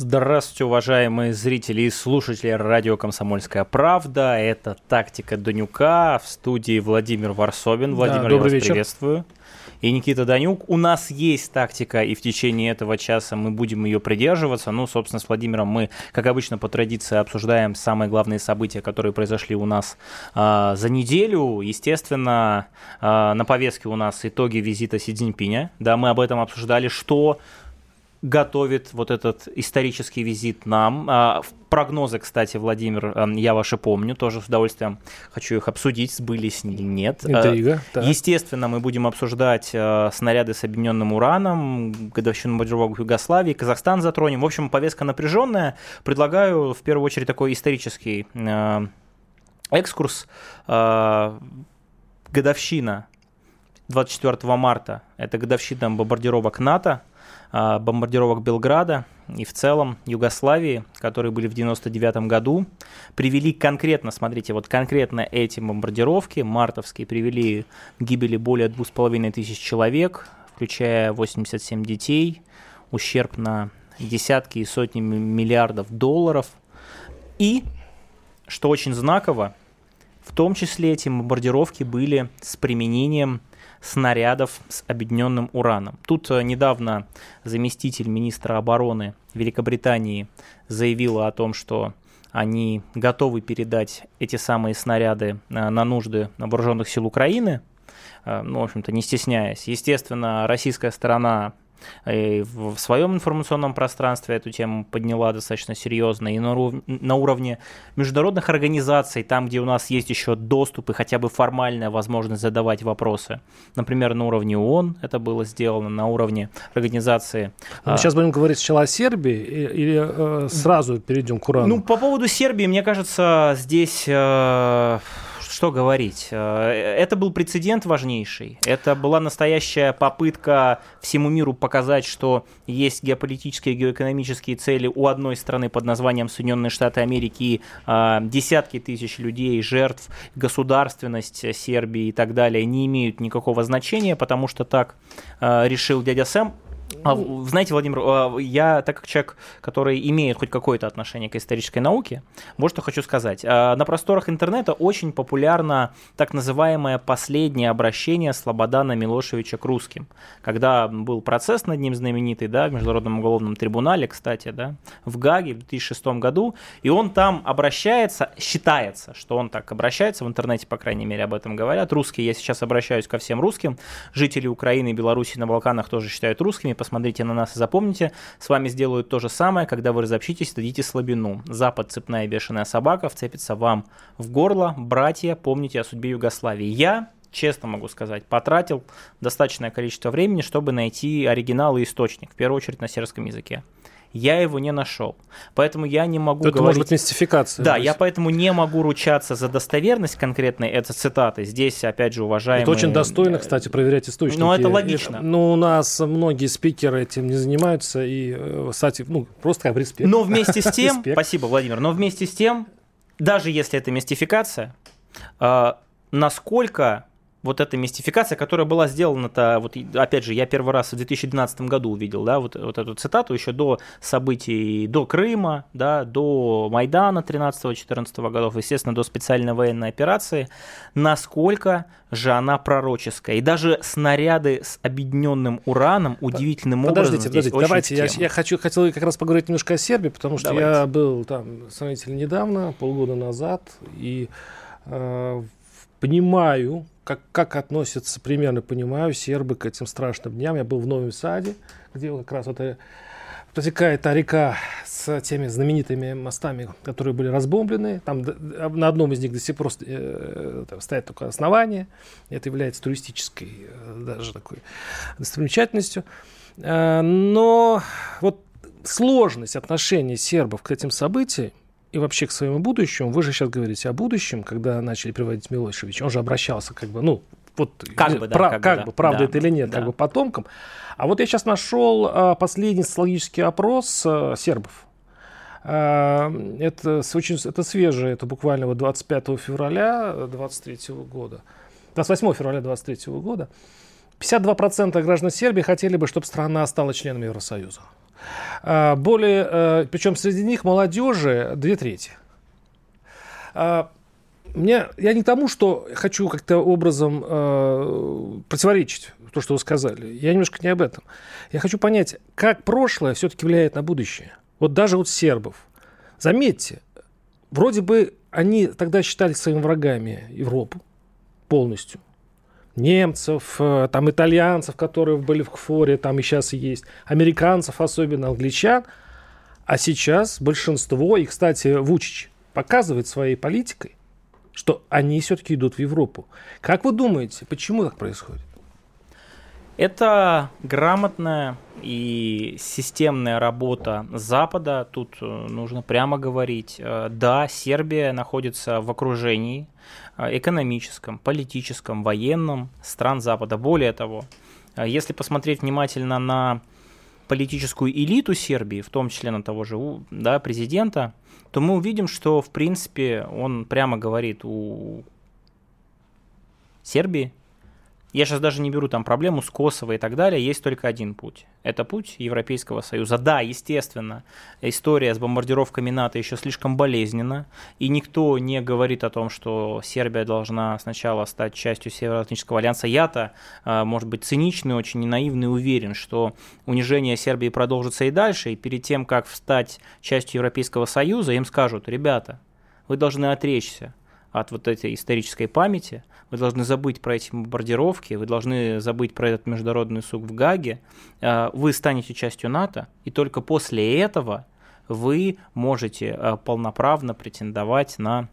Здравствуйте, уважаемые зрители и слушатели радио «Комсомольская правда». Это «Тактика Данюка» в студии Владимир Варсобин. Владимир, да, добрый я вас вечер. приветствую. И Никита Данюк. У нас есть тактика, и в течение этого часа мы будем ее придерживаться. Ну, собственно, с Владимиром мы, как обычно, по традиции обсуждаем самые главные события, которые произошли у нас э, за неделю. Естественно, э, на повестке у нас итоги визита Си Цзиньпиня. Да, мы об этом обсуждали, что готовит вот этот исторический визит нам. А, прогнозы, кстати, Владимир, эм, я ваши помню, тоже с удовольствием хочу их обсудить, сбылись или нет. Э, Интрига. Так. Естественно, мы будем обсуждать э, снаряды с объединенным ураном, годовщину бомбардировок Югославии, Казахстан затронем. В общем, повестка напряженная. Предлагаю в первую очередь такой исторический э, экскурс. Годовщина 24 марта – это годовщина бомбардировок НАТО – бомбардировок Белграда и в целом Югославии, которые были в 99 году, привели конкретно, смотрите, вот конкретно эти бомбардировки мартовские привели к гибели более 2,5 тысяч человек, включая 87 детей, ущерб на десятки и сотни миллиардов долларов. И, что очень знаково, в том числе эти бомбардировки были с применением снарядов с объединенным ураном. Тут э, недавно заместитель министра обороны Великобритании заявила о том, что они готовы передать эти самые снаряды э, на нужды вооруженных сил Украины, э, ну, в общем-то, не стесняясь. Естественно, российская сторона и в своем информационном пространстве эту тему подняла достаточно серьезно и на, уровне, на уровне международных организаций, там, где у нас есть еще доступ и хотя бы формальная возможность задавать вопросы. Например, на уровне ООН это было сделано, на уровне организации. Мы а... сейчас будем говорить сначала о Сербии или э, сразу перейдем к Урану? Ну, по поводу Сербии, мне кажется, здесь... Э, что говорить? Э, это был прецедент важнейший. Это была настоящая попытка всему миру показать, что есть геополитические геоэкономические цели у одной страны под названием Соединенные Штаты Америки э, десятки тысяч людей, жертв, государственность Сербии и так далее не имеют никакого значения, потому что так э, решил дядя Сэм. А, знаете, Владимир, а, я, так как человек, который имеет хоть какое-то отношение к исторической науке, вот что хочу сказать. А, на просторах интернета очень популярно так называемое последнее обращение Слободана Милошевича к русским. Когда был процесс над ним знаменитый, да, в Международном уголовном трибунале, кстати, да, в Гаге в 2006 году, и он там обращается, считается, что он так обращается, в интернете, по крайней мере, об этом говорят. Русские, я сейчас обращаюсь ко всем русским, жители Украины и Беларуси на Балканах тоже считают русскими, посмотрите на нас и запомните, с вами сделают то же самое, когда вы разобщитесь, дадите слабину. Запад, цепная бешеная собака, вцепится вам в горло. Братья, помните о судьбе Югославии. Я честно могу сказать, потратил достаточное количество времени, чтобы найти оригинал и источник, в первую очередь на сербском языке я его не нашел. Поэтому я не могу Это говорить... может быть мистификация. Да, я поэтому не могу ручаться за достоверность конкретной этой цитаты. Здесь, опять же, уважаемые... Это очень достойно, кстати, проверять источники. Ну, это логично. Ну, у нас многие спикеры этим не занимаются, и, э, кстати, ну, просто как респект. Но вместе с тем... Спасибо, Владимир. Но вместе с тем, даже если это мистификация, э, насколько вот эта мистификация, которая была сделана-то, вот опять же, я первый раз в 2012 году увидел, да, вот, вот эту цитату еще до событий, до Крыма, да, до Майдана 13-14 годов, естественно, до специальной военной операции, насколько же она пророческая. И даже снаряды с объединенным ураном удивительным подождите, образом Подождите, давайте, я, я хочу, хотел как раз поговорить немножко о Сербии, потому что давайте. я был там сравнительно недавно, полгода назад, и э, понимаю, как, как относятся, примерно понимаю, сербы к этим страшным дням. Я был в Новом Саде, где как раз вот протекает та река с теми знаменитыми мостами, которые были разбомблены. Там на одном из них до сих пор э, стоит такое основание. Это является туристической э, даже такой достопримечательностью. Э, но вот сложность отношения сербов к этим событиям и вообще к своему будущему, вы же сейчас говорите о будущем, когда начали приводить Милошевич, он же обращался как бы, ну, вот как бы, да, как, как бы, бы правда да, это или нет, да. как бы потомкам. А вот я сейчас нашел а, последний социологический опрос а, сербов. А, это очень это свежее, это буквально вот 25 февраля 23 года, 28 февраля 23 года. 52% граждан Сербии хотели бы, чтобы страна стала членом Евросоюза. А, более, э, причем среди них молодежи две трети. А, мне, я не тому, что хочу как-то образом э, противоречить то, что вы сказали. Я немножко не об этом. Я хочу понять, как прошлое все-таки влияет на будущее. Вот даже вот сербов. Заметьте, вроде бы они тогда считали своими врагами Европу полностью немцев, э, там итальянцев, которые были в Кфоре, там и сейчас есть, американцев, особенно англичан. А сейчас большинство, и, кстати, Вучич показывает своей политикой, что они все-таки идут в Европу. Как вы думаете, почему так происходит? Это грамотная и системная работа Запада. Тут э, нужно прямо говорить. Э, да, Сербия находится в окружении э, экономическом, политическом, военном стран Запада. Более того, если посмотреть внимательно на политическую элиту Сербии, в том числе на того же да, президента, то мы увидим, что, в принципе, он прямо говорит, у Сербии я сейчас даже не беру там проблему с Косово и так далее, есть только один путь. Это путь Европейского Союза. Да, естественно, история с бомбардировками НАТО еще слишком болезненна, и никто не говорит о том, что Сербия должна сначала стать частью Североатлантического альянса. Я-то, а, может быть, циничный, очень наивный, уверен, что унижение Сербии продолжится и дальше, и перед тем, как стать частью Европейского Союза, им скажут, ребята, вы должны отречься от вот этой исторической памяти, вы должны забыть про эти бомбардировки, вы должны забыть про этот международный суд в Гаге, а, вы станете частью НАТО, и только после этого вы можете а, полноправно претендовать на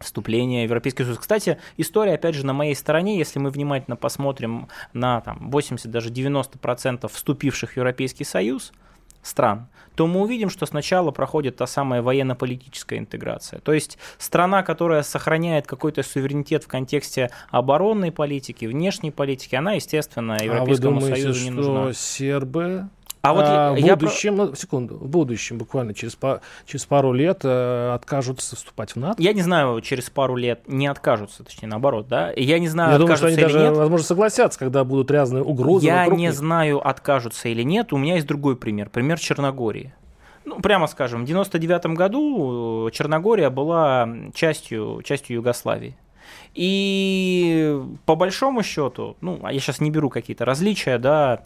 вступление в Европейский Союз. Кстати, история, опять же, на моей стороне, если мы внимательно посмотрим на там, 80, даже 90% вступивших в Европейский Союз стран, то мы увидим, что сначала проходит та самая военно-политическая интеграция. То есть страна, которая сохраняет какой-то суверенитет в контексте оборонной политики, внешней политики, она, естественно, Европейскому а вы думаете, Союзу не нужна. что сербы а вот а, в будущем, про... ну, секунду, в будущем, буквально через, по, через пару лет э, откажутся вступать в НАТО? Я не знаю, через пару лет не откажутся, точнее, наоборот, да? Я не знаю, Я думаю, что они даже, нет. возможно, согласятся, когда будут разные угрозы. Я не них. знаю, откажутся или нет. У меня есть другой пример. Пример Черногории. Ну, прямо скажем, в 99 году Черногория была частью, частью Югославии. И по большому счету, ну, а я сейчас не беру какие-то различия, да,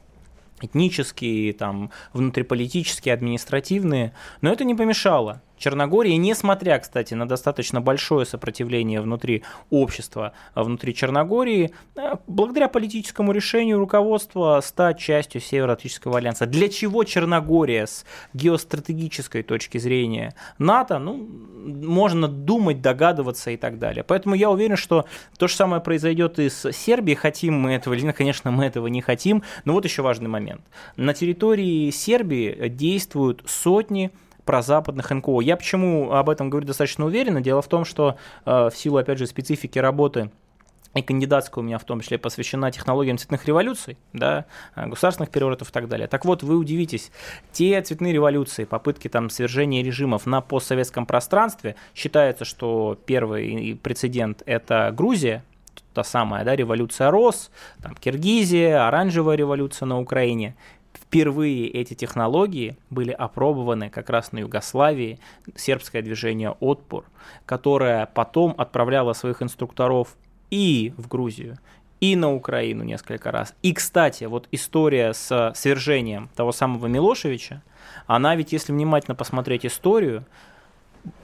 этнические, там, внутриполитические, административные, но это не помешало Черногории, несмотря, кстати, на достаточно большое сопротивление внутри общества, а внутри Черногории, э, благодаря политическому решению руководства стать частью Североатлантического альянса. Для чего Черногория с геостратегической точки зрения НАТО, ну, можно думать, догадываться и так далее. Поэтому я уверен, что то же самое произойдет и с Сербией, хотим мы этого или конечно, мы этого не хотим, но вот еще важный момент. На территории Сербии действуют сотни прозападных НКО. Я почему об этом говорю достаточно уверенно? Дело в том, что э, в силу, опять же, специфики работы и кандидатская у меня в том числе посвящена технологиям цветных революций, да, э, государственных переворотов и так далее. Так вот, вы удивитесь, те цветные революции, попытки там свержения режимов на постсоветском пространстве, считается, что первый прецедент – это Грузия, та самая да, революция РОС, там, Киргизия, оранжевая революция на Украине впервые эти технологии были опробованы как раз на Югославии, сербское движение «Отпор», которое потом отправляло своих инструкторов и в Грузию, и на Украину несколько раз. И, кстати, вот история с свержением того самого Милошевича, она ведь, если внимательно посмотреть историю,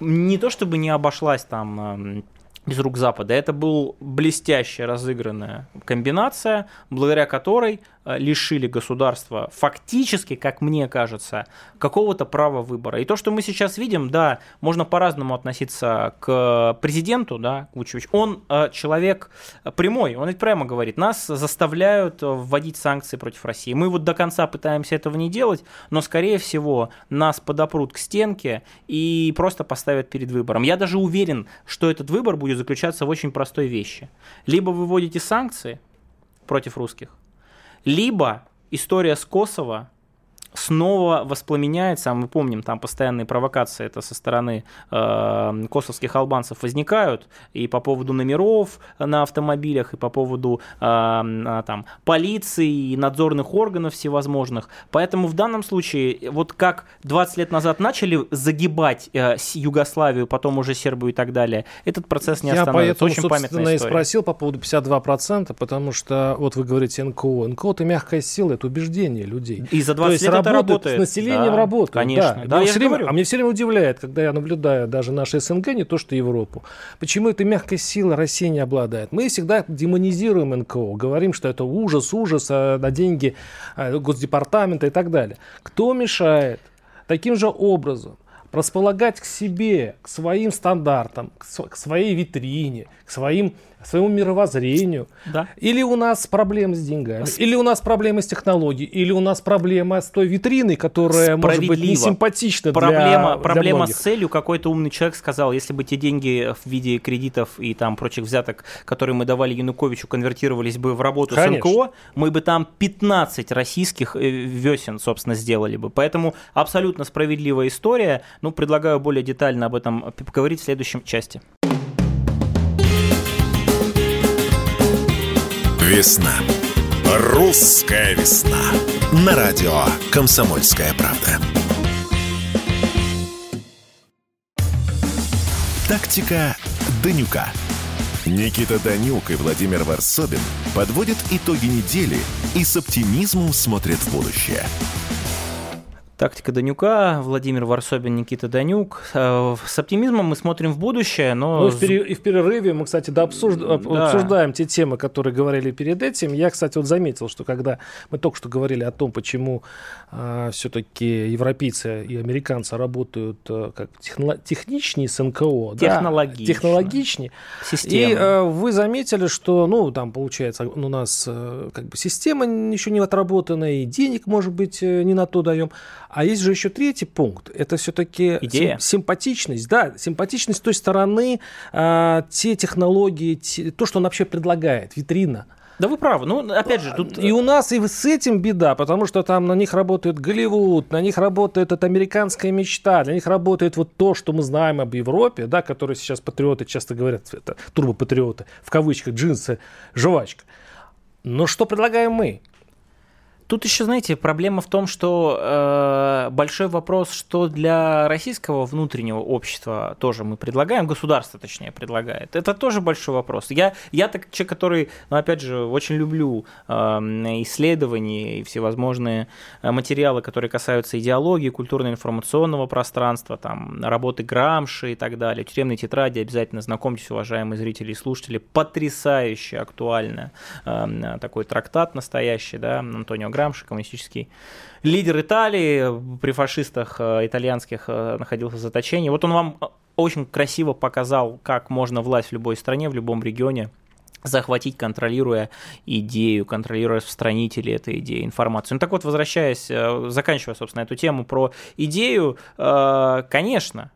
не то чтобы не обошлась там из рук Запада. Это был блестяще разыгранная комбинация, благодаря которой лишили государства фактически, как мне кажется, какого-то права выбора. И то, что мы сейчас видим, да, можно по-разному относиться к президенту, да, Вучевич. Он э, человек прямой, он ведь прямо говорит, нас заставляют вводить санкции против России. Мы вот до конца пытаемся этого не делать, но, скорее всего, нас подопрут к стенке и просто поставят перед выбором. Я даже уверен, что этот выбор будет заключаться в очень простой вещи. Либо вы вводите санкции против русских, либо история с Косово снова воспламеняется, а мы помним, там постоянные провокации это со стороны э, косовских албанцев возникают, и по поводу номеров на автомобилях, и по поводу э, э, там, полиции и надзорных органов всевозможных. Поэтому в данном случае, вот как 20 лет назад начали загибать э, Югославию, потом уже Сербию и так далее, этот процесс не Я остановится. поэтому, Очень памятная история. и спросил по поводу 52%, потому что вот вы говорите НКО. НКО это мягкая сила, это убеждение людей. И за 20 лет работают, работает. с населением да, работают. Конечно. Да. Да, я я время, говорю. а мне все время удивляет, когда я наблюдаю даже наши СНГ, не то что Европу. Почему этой мягкой силы Россия не обладает? Мы всегда демонизируем НКО, говорим, что это ужас, ужас, а, на деньги а, Госдепартамента и так далее. Кто мешает таким же образом располагать к себе, к своим стандартам, к своей витрине, к своим своему мировоззрению. Да. Или у нас проблемы с деньгами, или у нас проблемы с технологией, или у нас проблема с той витриной, которая может быть не симпатична Проблема, для, проблема для с целью. Какой-то умный человек сказал, если бы те деньги в виде кредитов и там прочих взяток, которые мы давали Януковичу, конвертировались бы в работу Конечно. с НКО, мы бы там 15 российских э, весен, собственно, сделали бы. Поэтому абсолютно справедливая история. Ну, предлагаю более детально об этом поговорить в следующем части. Весна. Русская весна. На радио «Комсомольская правда». Тактика Данюка. Никита Данюк и Владимир Варсобин подводят итоги недели и с оптимизмом смотрят в будущее. Тактика Данюка, Владимир Варсобин, Никита Данюк. Э, С оптимизмом мы смотрим в будущее, но... Ну, и в, перерыве мы, кстати, да, обсужд- об- Да. обсуждаем те темы, которые говорили перед этим. Я, кстати, вот заметил, что когда мы только что говорили о том, почему все-таки европейцы и американцы работают э, как техно- техничнее с НКО, да, Технологично. технологичнее. Система. И э, вы заметили, что, ну, там, получается, у нас э, как бы система еще не отработана, и денег, может быть, э, не на то даем. А есть же еще третий пункт. Это все-таки Идея. симпатичность. Да, симпатичность с той стороны, э, те технологии, те- то, что он вообще предлагает, витрина. Да вы правы. Ну, опять же, тут... И у нас и с этим беда, потому что там на них работает Голливуд, на них работает эта американская мечта, для них работает вот то, что мы знаем об Европе, да, которые сейчас патриоты часто говорят, это турбопатриоты, в кавычках, джинсы, жвачка. Но что предлагаем мы? Тут еще, знаете, проблема в том, что э, большой вопрос, что для российского внутреннего общества тоже мы предлагаем, государство, точнее, предлагает. Это тоже большой вопрос. Я, я так человек, который, ну, опять же, очень люблю э, исследования и всевозможные э, материалы, которые касаются идеологии, культурно-информационного пространства, там, работы Грамши и так далее, тюремной тетради, обязательно знакомьтесь, уважаемые зрители и слушатели, потрясающе актуально э, такой трактат настоящий, да, Антонио Грамши, коммунистический лидер Италии, при фашистах э, итальянских э, находился в заточении. Вот он вам э, очень красиво показал, как можно власть в любой стране, в любом регионе захватить, контролируя идею, контролируя распространителей этой идеи, информацию. Ну так вот, возвращаясь, заканчивая, собственно, эту тему про идею, конечно,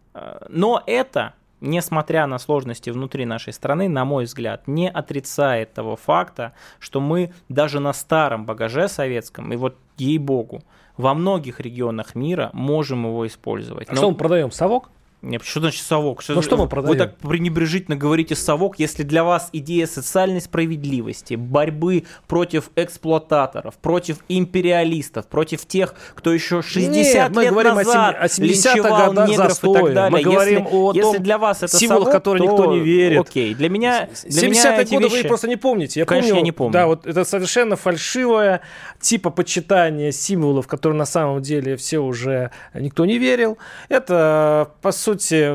но это несмотря на сложности внутри нашей страны, на мой взгляд, не отрицает того факта, что мы даже на старом багаже советском, и вот ей-богу, во многих регионах мира можем его использовать. А что мы продаем? Совок? Нет, что значит совок? Ну, что мы Вы продаем? так пренебрежительно говорите совок, если для вас идея социальной справедливости, борьбы против эксплуататоров, против империалистов, против тех, кто еще 60 Нет, мы лет говорим о назад о 70-х линчевал годах негров застоя. и так далее. Мы говорим если, о если том для вас это символах, совок, которые то никто не верит. Окей, для меня, для меня 70-е эти годы вещи... вы просто не помните. Я Конечно, помню, я не помню. Да, вот это совершенно фальшивое типа почитания символов, которые на самом деле все уже никто не верил. Это, по сути,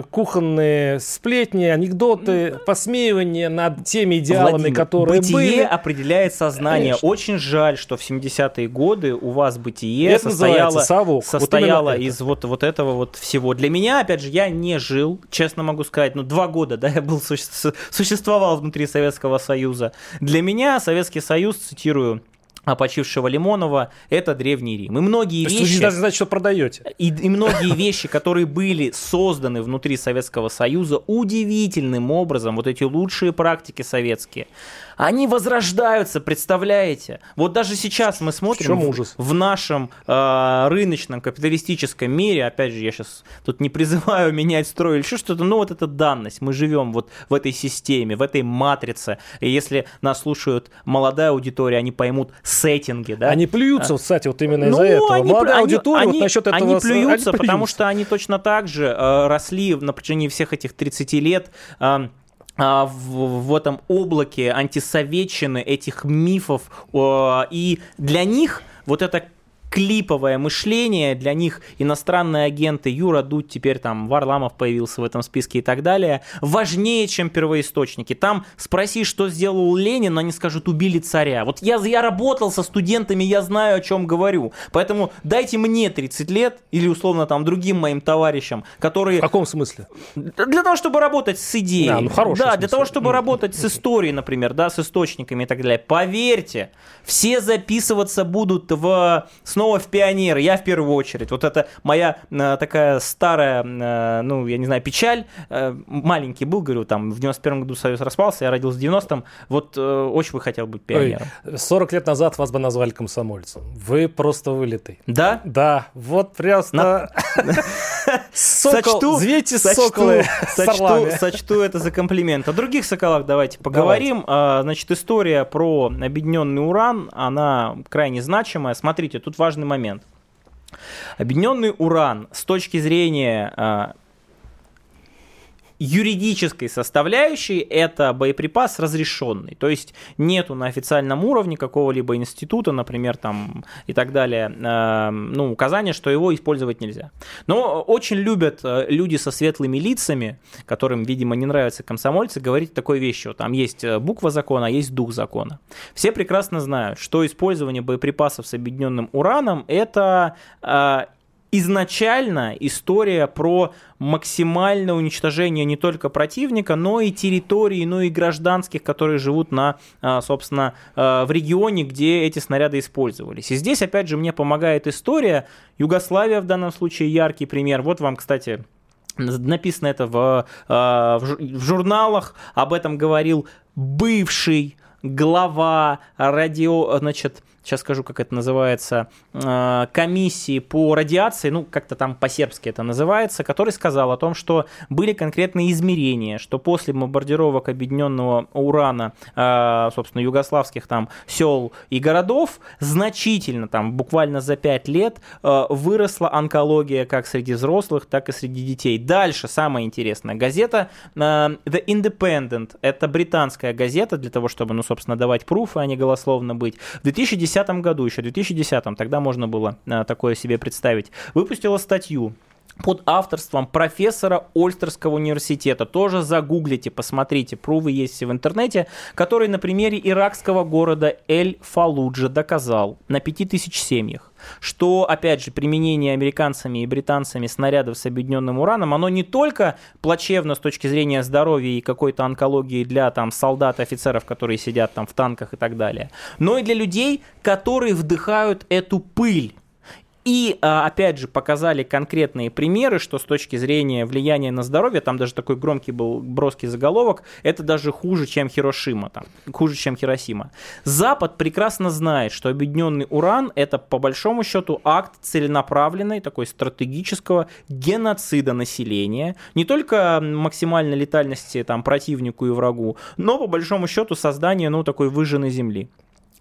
кухонные сплетни, анекдоты, посмеивание над теми идеалами, Владимир, которые бытие были. определяет сознание. Конечно. Очень жаль, что в 70-е годы у вас бытие это состояло, совок. состояло вот из вот, вот этого вот всего. Для меня, опять же, я не жил, честно могу сказать, ну, два года, да, я был, существовал внутри Советского Союза. Для меня Советский Союз, цитирую, почившего Лимонова, это Древний Рим. И многие То вещи... даже знать, что продаете. И, и многие вещи, которые были созданы внутри Советского Союза, удивительным образом, вот эти лучшие практики советские, они возрождаются, представляете? Вот даже сейчас мы смотрим в, в нашем э, рыночном капиталистическом мире, опять же, я сейчас тут не призываю менять строй или еще что-то, но вот эта данность, мы живем вот в этой системе, в этой матрице, и если нас слушают молодая аудитория, они поймут сеттинги, да? Они плюются, а, кстати, вот именно из-за ну, этого. Они, Молодая они, аудитория они, вот насчет этого... Они плюются, они потому что они точно так же э, росли на протяжении всех этих 30 лет. Э, в, в этом облаке антисоветчины, этих мифов, и для них вот это клиповое мышление, для них иностранные агенты, Юра Дудь, теперь там Варламов появился в этом списке и так далее, важнее, чем первоисточники. Там спроси, что сделал Ленин, они скажут, убили царя. Вот я, я работал со студентами, я знаю, о чем говорю. Поэтому дайте мне 30 лет, или условно там другим моим товарищам, которые... В каком смысле? Для того, чтобы работать с идеей. Да, ну Да, смысле. для того, чтобы работать с историей, например, да, с источниками и так далее. Поверьте, все записываться будут в снова в пионеры, я в первую очередь. Вот это моя э, такая старая, э, ну, я не знаю, печаль. Э, маленький был, говорю, там, в 91 году Союз распался, я родился в 90-м. Вот э, очень бы хотел быть пионером. Ой, 40 лет назад вас бы назвали комсомольцем. Вы просто вылитый. Да? Да, вот просто... Сочту, звейте соколы сочту, сочту это за комплимент. О других соколах давайте поговорим. Давайте. А, значит, история про объединенный уран, она крайне значимая. Смотрите, тут важный момент. Объединенный уран с точки зрения а, юридической составляющей это боеприпас разрешенный. То есть нету на официальном уровне какого-либо института, например, там и так далее, э, ну, указания, что его использовать нельзя. Но очень любят э, люди со светлыми лицами, которым, видимо, не нравятся комсомольцы, говорить такой вещью. Там есть э, буква закона, а есть дух закона. Все прекрасно знают, что использование боеприпасов с объединенным ураном это э, изначально история про максимальное уничтожение не только противника, но и территории, но и гражданских, которые живут на, а, собственно, а, в регионе, где эти снаряды использовались. И здесь, опять же, мне помогает история. Югославия в данном случае яркий пример. Вот вам, кстати, написано это в, а, в журналах, об этом говорил бывший глава радио, значит, сейчас скажу, как это называется, э, комиссии по радиации, ну, как-то там по-сербски это называется, который сказал о том, что были конкретные измерения, что после бомбардировок объединенного урана, э, собственно, югославских там сел и городов, значительно там, буквально за 5 лет, э, выросла онкология как среди взрослых, так и среди детей. Дальше, самое интересное, газета The Independent, это британская газета, для того, чтобы, ну, собственно, давать пруфы, а не голословно быть. В 2010 2010 году, еще в 2010, тогда можно было а, такое себе представить, выпустила статью под авторством профессора Ольстерского университета. Тоже загуглите, посмотрите, прувы есть в интернете, который на примере иракского города Эль-Фалуджа доказал на 5000 семьях, что, опять же, применение американцами и британцами снарядов с объединенным ураном, оно не только плачевно с точки зрения здоровья и какой-то онкологии для там, солдат офицеров, которые сидят там в танках и так далее, но и для людей, которые вдыхают эту пыль и, а, опять же, показали конкретные примеры, что с точки зрения влияния на здоровье, там даже такой громкий был броский заголовок, это даже хуже, чем Хирошима, там, хуже, чем Хиросима. Запад прекрасно знает, что объединенный уран – это, по большому счету, акт целенаправленной, такой стратегического геноцида населения, не только максимальной летальности там, противнику и врагу, но, по большому счету, создания ну, такой выжженной земли.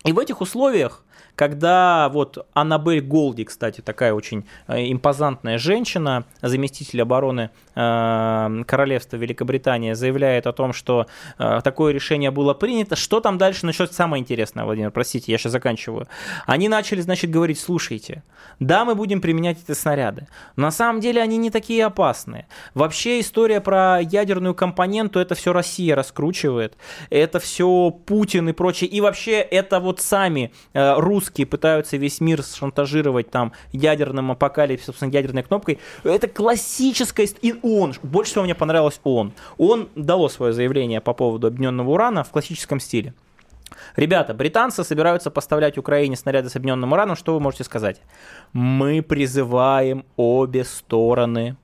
И в этих условиях когда вот Аннабель Голди, кстати, такая очень э, импозантная женщина, заместитель обороны э, Королевства Великобритании, заявляет о том, что э, такое решение было принято. Что там дальше начнется? Самое интересное, Владимир, простите, я сейчас заканчиваю. Они начали, значит, говорить, слушайте, да, мы будем применять эти снаряды, но на самом деле они не такие опасные. Вообще история про ядерную компоненту, это все Россия раскручивает, это все Путин и прочее, и вообще это вот сами э, русские пытаются весь мир шантажировать там ядерным апокалипсисом, собственно, ядерной кнопкой. Это классическая... И он, больше всего мне понравилось он. Он дало свое заявление по поводу объединенного урана в классическом стиле. Ребята, британцы собираются поставлять Украине снаряды с объединенным ураном. Что вы можете сказать? Мы призываем обе стороны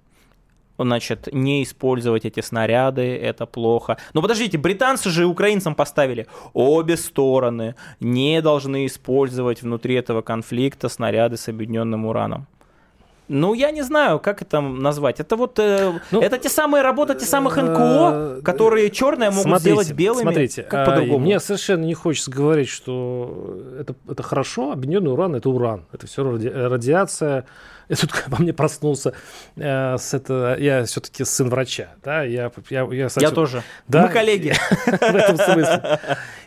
значит, не использовать эти снаряды, это плохо. Но подождите, британцы же украинцам поставили, обе стороны не должны использовать внутри этого конфликта снаряды с объединенным ураном. Ну, я не знаю, как это назвать. Это вот э, ну, это те самые работы, те самых НКО, э, которые черные могут смотрите, сделать белыми. Смотрите, как по-другому. А, мне совершенно не хочется говорить, что это, это хорошо. Объединенный уран это уран. Это все ради, радиация. Я тут по мне проснулся э, с это, я все-таки сын врача, да, я я я, я тоже. Да, Мы коллеги в этом смысле.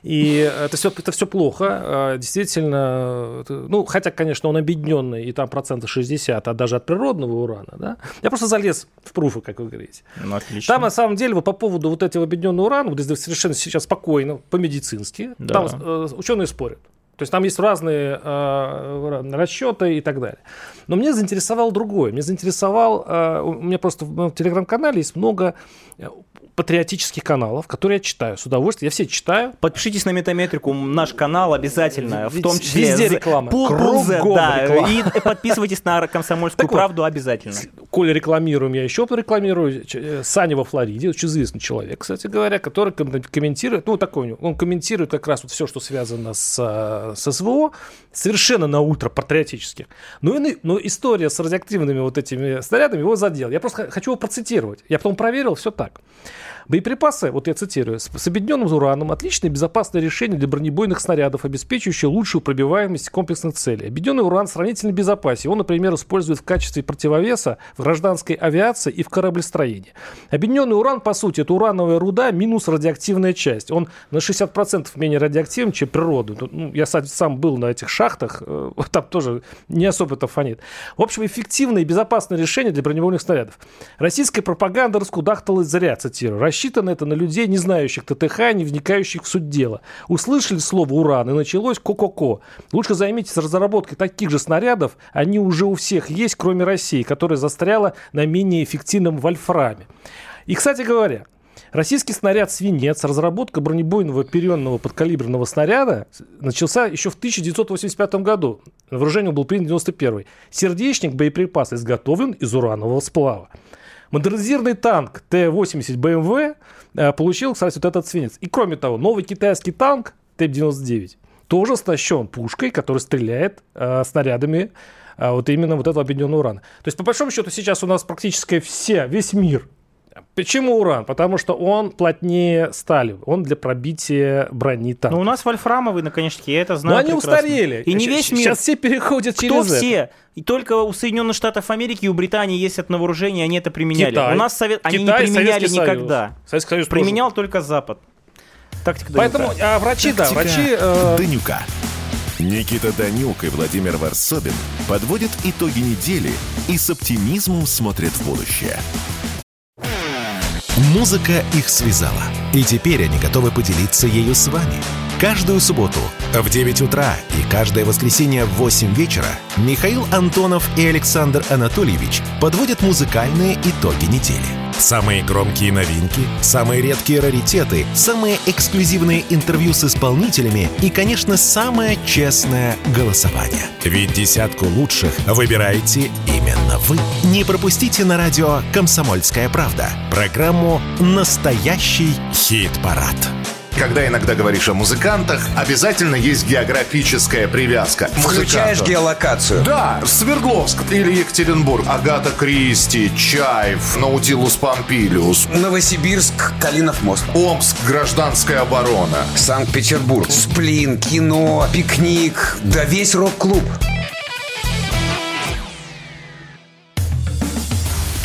И это все это все плохо, э, действительно, ну хотя, конечно, он объединенный и там процентов 60, а даже от природного урана, да. Я просто залез в пруфы, как вы говорите. Ну, отлично. Там на самом деле вот по поводу вот этого объединенного урана, вот совершенно сейчас спокойно по-медицински, да. там э, ученые спорят. То есть там есть разные э, расчеты и так далее. Но мне заинтересовал другое. Мне заинтересовал, э, у меня просто в телеграм-канале есть много э, патриотических каналов, которые я читаю с удовольствием. Я все читаю. Подпишитесь на Метаметрику, наш канал обязательно, в том числе. Везде реклама. Кругом да, реклама. И подписывайтесь на «Комсомольскую так правду» вот, обязательно. Коля рекламируем, я еще рекламирую. Э, Саня во Флориде, очень известный человек, кстати говоря, который комментирует, ну, такой он комментирует как раз вот все, что связано с, э, с СВО, совершенно на ультра патриотических. Но, но история с радиоактивными вот этими снарядами его задела. Я просто хочу его процитировать. Я потом проверил, все так. Боеприпасы, вот я цитирую, с, с объединенным ураном отличное безопасное решение для бронебойных снарядов, обеспечивающее лучшую пробиваемость комплексных целей. Объединенный уран сравнительно безопасен. Его, например, используют в качестве противовеса в гражданской авиации и в кораблестроении. Объединенный уран, по сути, это урановая руда минус радиоактивная часть. Он на 60% менее радиоактивен, чем природа. Ну, я сам был на этих шахтах, э, там тоже не особо это фонит. В общем, эффективное и безопасное решение для бронебойных снарядов. Российская пропаганда раскудахталась зря, цитирую. Рассчитано это на людей, не знающих ТТХ, не вникающих в суть дела. Услышали слово «уран» и началось ко-ко-ко. Лучше займитесь разработкой таких же снарядов. Они уже у всех есть, кроме России, которая застряла на менее эффективном вольфраме. И, кстати говоря, Российский снаряд «Свинец», разработка бронебойного перенного подкалиберного снаряда начался еще в 1985 году. На вооружение был принят 91 Сердечник боеприпаса изготовлен из уранового сплава. Модернизированный танк Т-80 БМВ э, получил, кстати, вот этот свинец. И кроме того, новый китайский танк Т-99 тоже оснащен пушкой, которая стреляет э, снарядами э, вот именно вот этого объединенного урана. То есть, по большому счету, сейчас у нас практически все, весь мир Почему уран? Потому что он плотнее стали. Он для пробития брони танка. Ну, у нас вольфрамовый наконечники, я это знаю Но они прекрасно. устарели. И не весь мир. Сейчас все переходят Кто через все? Это. И только у Соединенных Штатов Америки и у Британии есть это на вооружении, они это применяли. Китай. У нас совет... они Китай, не применяли Советский никогда. Союз. Советский Союз Применял тоже. только Запад. Тактика Поэтому а, врачи, Тактика да, врачи... Э... Данюка. Никита Данюк и Владимир Варсобин подводят итоги недели и с оптимизмом смотрят в будущее. Музыка их связала, и теперь они готовы поделиться ею с вами. Каждую субботу в 9 утра и каждое воскресенье в 8 вечера Михаил Антонов и Александр Анатольевич подводят музыкальные итоги недели. Самые громкие новинки, самые редкие раритеты, самые эксклюзивные интервью с исполнителями и, конечно, самое честное голосование. Ведь десятку лучших выбираете именно вы. Не пропустите на радио «Комсомольская правда» программу «Настоящий хит-парад». Когда иногда говоришь о музыкантах, обязательно есть географическая привязка. Включаешь Музыканту. геолокацию. Да, Свердловск или Екатеринбург, Агата Кристи, Чаев, Наутилус Помпилиус, Новосибирск, Калинов мост. Омск, гражданская оборона. Санкт-Петербург, Сплин, кино, пикник, да весь рок-клуб.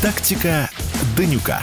Тактика Данюка.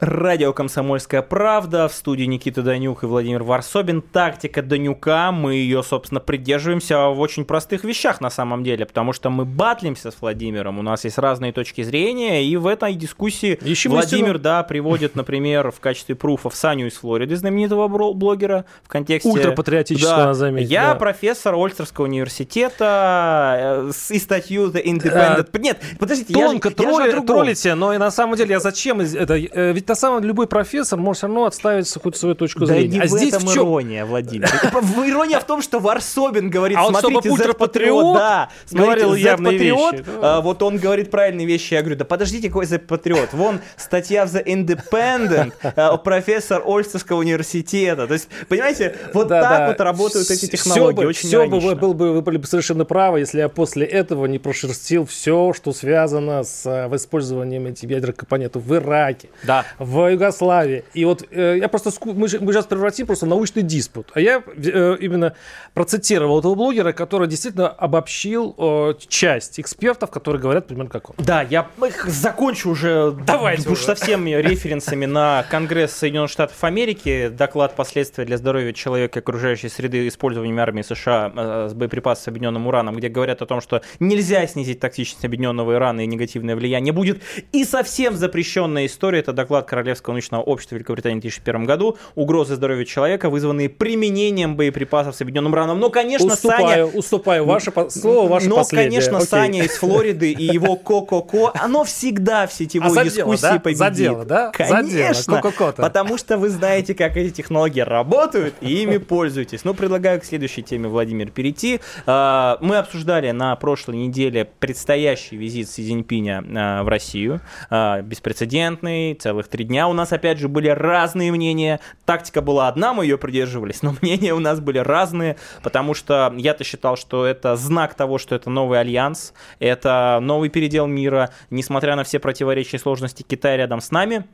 Радио «Комсомольская правда». В студии Никита Данюк и Владимир Варсобин. Тактика Данюка. Мы ее, собственно, придерживаемся в очень простых вещах на самом деле, потому что мы батлимся с Владимиром. У нас есть разные точки зрения, и в этой дискуссии Ищем Владимир, истину. да, приводит, например, в качестве пруфов Саню из Флориды, знаменитого блогера, в контексте... Ультрапатриотического, Да. заметить, Я да. профессор Ольстерского университета э, и статью The Independent. Нет, подождите, я же- Тонко я же о тролли- другом. троллите, но и на самом деле я зачем это? э, Ведь на самом деле любой профессор может все равно отставить какую-то свою точку Да зрения. не а в здесь этом в чем? ирония, Владимир. В- Ирония в том, что Варсобин говорит, А смотрите, Z-патриот, да, говорил явные вещи, а, вот он говорит правильные вещи. Я говорю, да подождите, какой Z-патриот? Вон статья в The Independent, а, профессор Ольстерского университета. То есть, понимаете, вот так вот работают эти технологии. Очень всё бы был бы, вы были бы совершенно правы, если я после этого не прошерстил все, что связано с э, использованием этих ядерных компонентов в Ираке, Да. В Югославии. И вот э, я просто ску- мы, же- мы сейчас превратим просто в научный диспут. А я э, именно процитировал этого блогера, который действительно обобщил э, часть экспертов, которые говорят примерно как он. Да, я закончу уже Давайте уж со всеми референсами на Конгресс Соединенных Штатов Америки, доклад последствия для здоровья человека и окружающей среды использованием армии США э, с боеприпасов с объединенным ураном, где говорят о том, что нельзя снизить токсичность объединенного урана и негативное влияние будет. И совсем запрещенная история, это доклад Королевского научного общества Великобритании в 2001 году, угрозы здоровью человека, вызванные применением боеприпасов с объединенным ураном. Но, конечно, Саня уступаю, уступаю. Ваше по- слово ваше но, последнее. конечно, Окей. Саня из Флориды и его ко-ко-ко, оно всегда в сетевой А за дело, дискуссии да? победит. За дело, да? За дело, Конечно, потому что вы знаете, как эти технологии работают, и ими пользуетесь. Ну, предлагаю к следующей теме, Владимир, перейти. А, Мы обсуждали на прошлой неделе предстоящий визит Си Цзиньпиня а, в Россию. А, Беспрецедентный, целых три дня. У нас, опять же, были разные мнения. Тактика была одна, мы ее придерживались, но мнения у нас были разные, потому что я-то считал, что это знак того, что это новый альянс, это новый передел мира, несмотря на все противоречия и сложности Китая рядом с нами.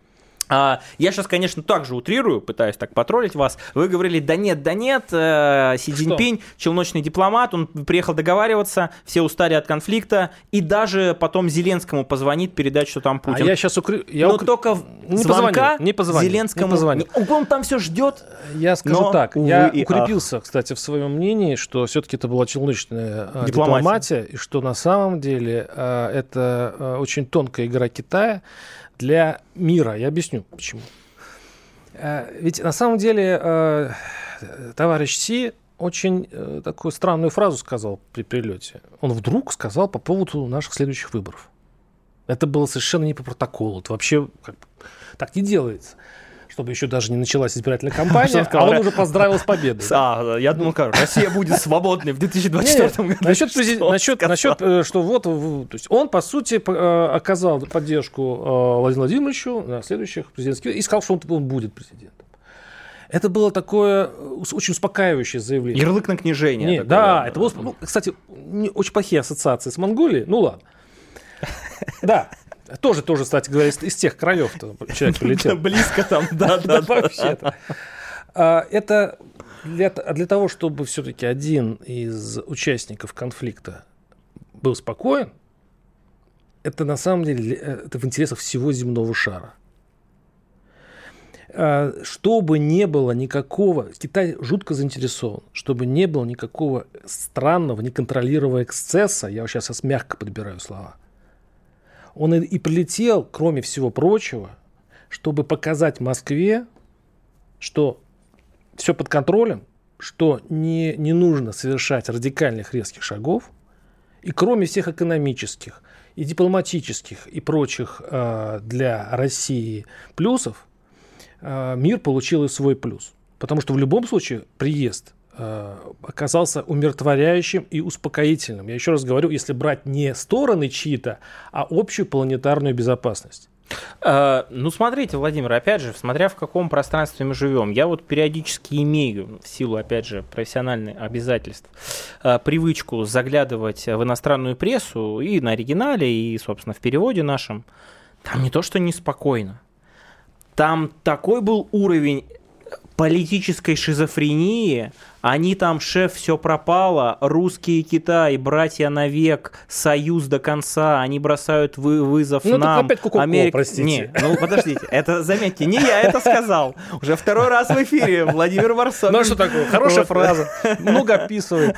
А, Я сейчас, конечно, также утрирую, пытаюсь так потроллить вас. Вы говорили, да нет, да нет, э, Си Цзиньпинь, челночный дипломат, он приехал договариваться, все устали от конфликта, и даже потом Зеленскому позвонит, передать, что там А Путин. я сейчас укры... я Но укры- только Не звонка позвонил, не позвонил, Зеленскому... не позвонил. не- Он там все ждет. Я скажу Но, так, увы я и ах. укрепился, кстати, в своем мнении, что все-таки это была челночная э, Дипломатия. дипломатия, и что на самом деле э, это очень тонкая игра Китая для мира. Я объясню, почему. Э, Ведь на самом деле э, товарищ Си очень э, такую странную фразу сказал при прилете. Он вдруг сказал по поводу наших следующих выборов. Это было совершенно не по протоколу. Это вообще как так не делается. Чтобы еще даже не началась избирательная кампания, а он «Ра- уже поздравил с победой. А, я думал, как, Россия будет свободной в 2024 году. Насчет, насчет, э, что вот, то есть он, по сути, э, оказал поддержку э, Владимиру Владимировичу на следующих президентских и сказал, что он, будет президентом. Это было такое очень успокаивающее заявление. Ярлык на книжение. Не, такое. да, это было, ну, кстати, не- очень плохие ассоциации с Монголией. Ну ладно. Да, тоже, тоже, кстати говоря, из, из тех краев человек прилетел. Близко там, да, Да, вообще-то. А, Это для того, чтобы все-таки один из участников конфликта был спокоен, это на самом деле э, это в интересах всего земного шара. А, Чтобы не было никакого, Китай жутко заинтересован, чтобы не было никакого странного, неконтролируемого эксцесса, я сейчас мягко подбираю слова, он и, прилетел, кроме всего прочего, чтобы показать Москве, что все под контролем, что не, не нужно совершать радикальных резких шагов, и кроме всех экономических и дипломатических и прочих э, для России плюсов, э, мир получил и свой плюс. Потому что в любом случае приезд оказался умиротворяющим и успокоительным. Я еще раз говорю, если брать не стороны чьи-то, а общую планетарную безопасность. Uh, ну, смотрите, Владимир, опять же, смотря в каком пространстве мы живем, я вот периодически имею, в силу, опять же, профессиональных обязательств, uh, привычку заглядывать в иностранную прессу и на оригинале, и, собственно, в переводе нашем. Там не то, что неспокойно. Там такой был уровень политической шизофрении, они там, шеф, все пропало, русские Китай, братья навек, союз до конца, они бросают вы, вызов ну, нам. опять ку Америка... простите. Не, ну подождите, это, заметьте, не я это сказал. Уже второй раз в эфире Владимир Варсовин. Ну что такое, хорошая фраза, много описывает.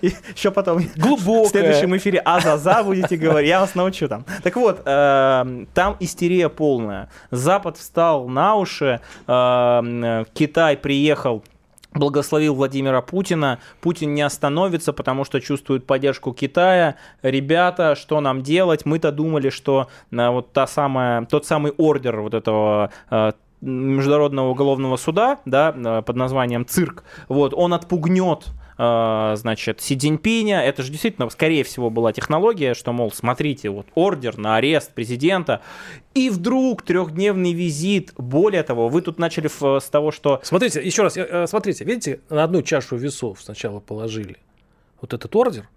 Еще потом глубоко. В следующем эфире а-за-за будете говорить, я вас научу там. Так вот, эм, там истерия полная. Запад встал на уши, эм, Китай приехал благословил Владимира Путина. Путин не остановится, потому что чувствует поддержку Китая. Ребята, что нам делать? Мы-то думали, что э, вот та самая, тот самый ордер вот этого э, международного уголовного суда, да, э, под названием ЦИРК, вот, он отпугнет значит, Си Цзиньпиня. Это же действительно, скорее всего, была технология, что, мол, смотрите, вот ордер на арест президента. И вдруг трехдневный визит. Более того, вы тут начали с того, что... Смотрите, еще раз, э, смотрите, видите, на одну чашу весов сначала положили вот этот ордер,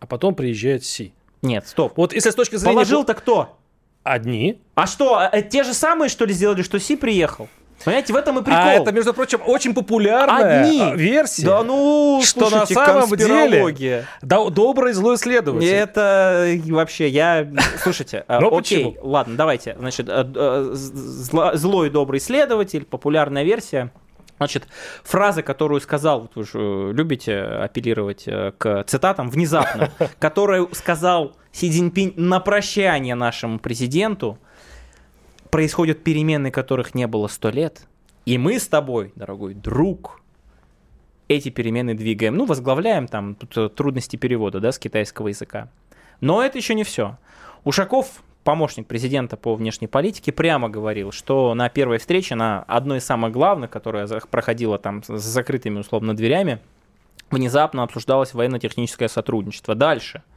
а потом приезжает Си. Нет, стоп. Вот если с точки зрения... Положил-то кто? Одни. А что, э, те же самые, что ли, сделали, что Си приехал? Понимаете, в этом и прикол. А это, между прочим, очень популярная Одни. А, версия. Да ну, что слушайте, на самом деле да, добрый злой следователь. Это вообще, я... Слушайте, а, Но окей, ладно, давайте. Значит, э, злой добрый следователь, популярная версия. Значит, фраза, которую сказал, вот вы же любите апеллировать э, к цитатам, внезапно, которую сказал Си Цзиньпинь на прощание нашему президенту, происходят перемены, которых не было сто лет, и мы с тобой, дорогой друг, эти перемены двигаем. Ну, возглавляем там тут э, трудности перевода, да, с китайского языка. Но это еще не все. Ушаков, помощник президента по внешней политике, прямо говорил, что на первой встрече, на одной из самых главных, которая проходила там с закрытыми условно дверями, внезапно обсуждалось военно-техническое сотрудничество. Дальше –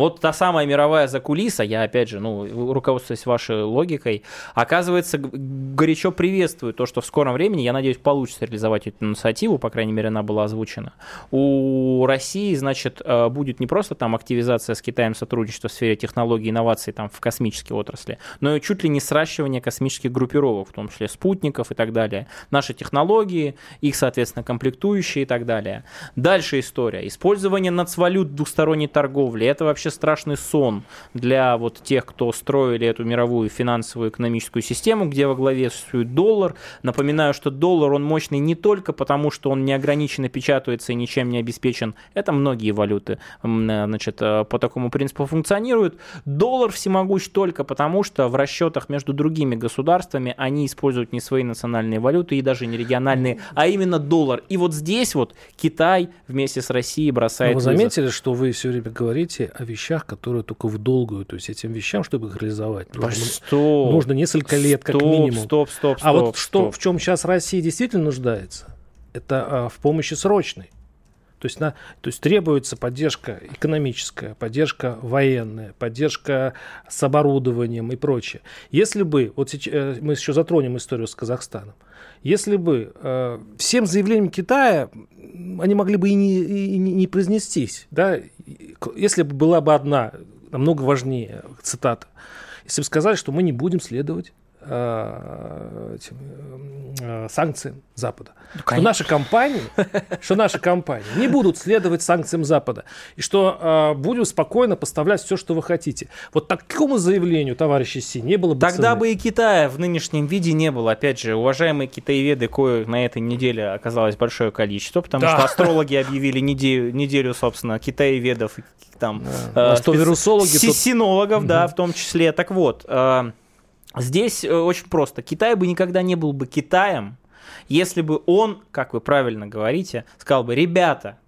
вот та самая мировая закулиса, я опять же, ну, руководствуясь вашей логикой, оказывается, горячо приветствую то, что в скором времени, я надеюсь, получится реализовать эту инициативу, по крайней мере, она была озвучена. У России, значит, э, будет не просто там активизация с Китаем сотрудничества в сфере технологий инноваций там в космической отрасли, но и чуть ли не сращивание космических группировок, в том числе спутников и так далее. Наши технологии, их, соответственно, комплектующие и так далее. Дальше история. Использование нацвалют двусторонней торговли. Это вообще страшный сон для вот тех, кто строили эту мировую финансовую экономическую систему, где во главе существует доллар. Напоминаю, что доллар, он мощный не только потому, что он неограниченно печатается и ничем не обеспечен. Это многие валюты значит, э, по такому принципу функционируют. Доллар всемогущ только потому, что в расчетах между другими государствами они используют не свои национальные валюты и даже не региональные, а именно доллар. И вот здесь вот Китай вместе с Россией бросает Но вы заметили, вызов. что вы все время говорите о вещах, которые только в долгую, то есть этим вещам, чтобы их реализовать, нужно, стоп, нужно несколько лет как стоп, минимум. Стоп, стоп, стоп. А вот стоп. что, в чем сейчас Россия действительно нуждается, это а, в помощи срочной. То есть, на, то есть требуется поддержка экономическая, поддержка военная, поддержка с оборудованием и прочее. Если бы, вот сейчас, э, мы еще затронем историю с Казахстаном, если бы э, всем заявлениям Китая они могли бы и не, и не произнестись, да, если бы была бы одна, намного важнее цитата, если бы сказали, что мы не будем следовать этим, э, санкциям Запада. Ну, что наши компании, что наши компании не будут следовать санкциям Запада. И что э, будем спокойно поставлять все, что вы хотите. Вот такому заявлению, товарищи Си, не было бы Тогда цены. бы и Китая в нынешнем виде не было. Опять же, уважаемые китаеведы, кое на этой неделе оказалось большое количество, потому да. что астрологи объявили неделю, неделю собственно, китаеведов там, да. э, что вирусологи, синологов, тут... да, в том числе. Так вот, э, здесь э, очень просто. Китай бы никогда не был бы Китаем, если бы он, как вы правильно говорите, сказал бы, ребята,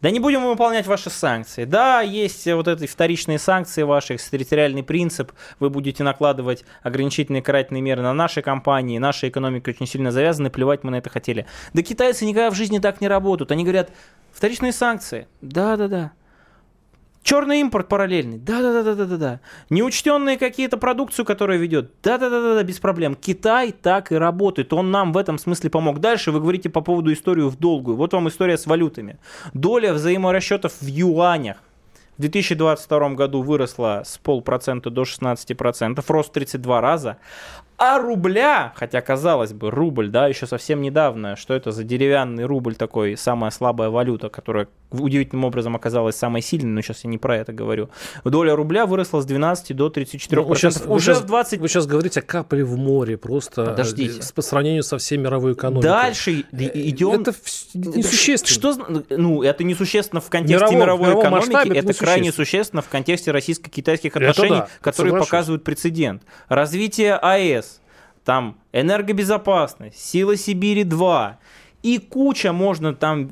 Да не будем выполнять ваши санкции. Да, есть вот эти вторичные санкции ваши, экстерриториальный принцип. Вы будете накладывать ограничительные карательные меры на наши компании. Наша экономика очень сильно завязана, плевать мы на это хотели. Да китайцы никогда в жизни так не работают. Они говорят, вторичные санкции. Да-да-да. Черный импорт параллельный. Да-да-да-да-да-да. Неучтенные какие-то продукцию, которая ведет. Да-да-да-да, без проблем. Китай так и работает. Он нам в этом смысле помог. Дальше вы говорите по поводу историю в долгую. Вот вам история с валютами. Доля взаиморасчетов в юанях в 2022 году выросла с полпроцента до 16%, рост 32 раза. А рубля, хотя казалось бы, рубль, да, еще совсем недавно, что это за деревянный рубль такой, самая слабая валюта, которая удивительным образом оказалась самой сильной, но сейчас я не про это говорю. Доля рубля выросла с 12 до 34 ну, сейчас, Уже сейчас, в 20... Вы сейчас говорите о капле в море, просто Подождите. по сравнению со всей мировой экономикой. Дальше идем... Это несущественно. Что, ну, это несущественно в контексте Мировом, мировой экономики, это, это крайне существенно в контексте российско-китайских отношений, да, которые показывают прецедент. Развитие АЭС, там энергобезопасность, сила Сибири 2, и куча можно там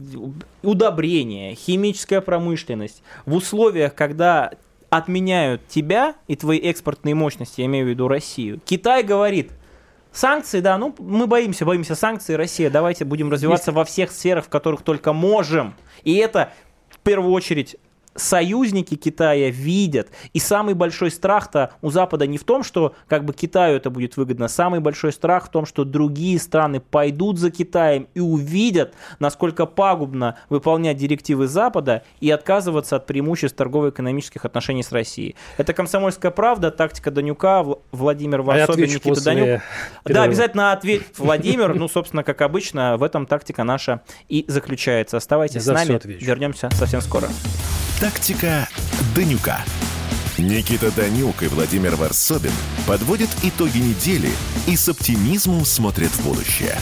удобрения, химическая промышленность. В условиях, когда отменяют тебя и твои экспортные мощности, я имею в виду Россию, Китай говорит, санкции, да, ну мы боимся, боимся санкций, Россия, давайте будем развиваться Есть. во всех сферах, в которых только можем. И это в первую очередь союзники Китая видят. И самый большой страх-то у Запада не в том, что как бы Китаю это будет выгодно. Самый большой страх в том, что другие страны пойдут за Китаем и увидят, насколько пагубно выполнять директивы Запада и отказываться от преимуществ торгово-экономических отношений с Россией. Это комсомольская правда, тактика Данюка, Владимир Варсобин, а Никита Данюк. Да, обязательно ответь, Владимир. Ну, собственно, как обычно, в этом тактика наша и заключается. Оставайтесь с нами. Вернемся совсем скоро. Тактика Данюка. Никита Данюк и Владимир Варсобин подводят итоги недели и с оптимизмом смотрят в будущее.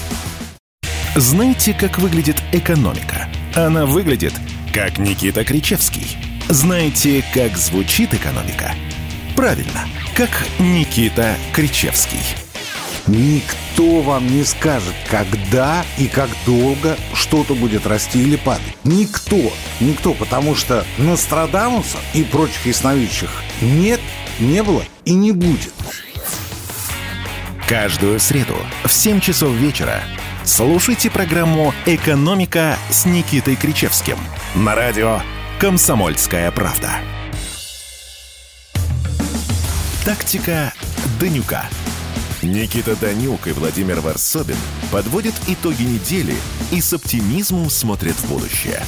Знаете, как выглядит экономика? Она выглядит, как Никита Кричевский. Знаете, как звучит экономика? Правильно, как Никита Кричевский. Никто вам не скажет, когда и как долго что-то будет расти или падать. Никто. Никто, потому что Нострадамуса и прочих ясновидящих нет, не было и не будет. Каждую среду в 7 часов вечера слушайте программу «Экономика» с Никитой Кричевским на радио «Комсомольская правда». Тактика Данюка. Никита Данюк и Владимир Варсобин подводят итоги недели и с оптимизмом смотрят в будущее.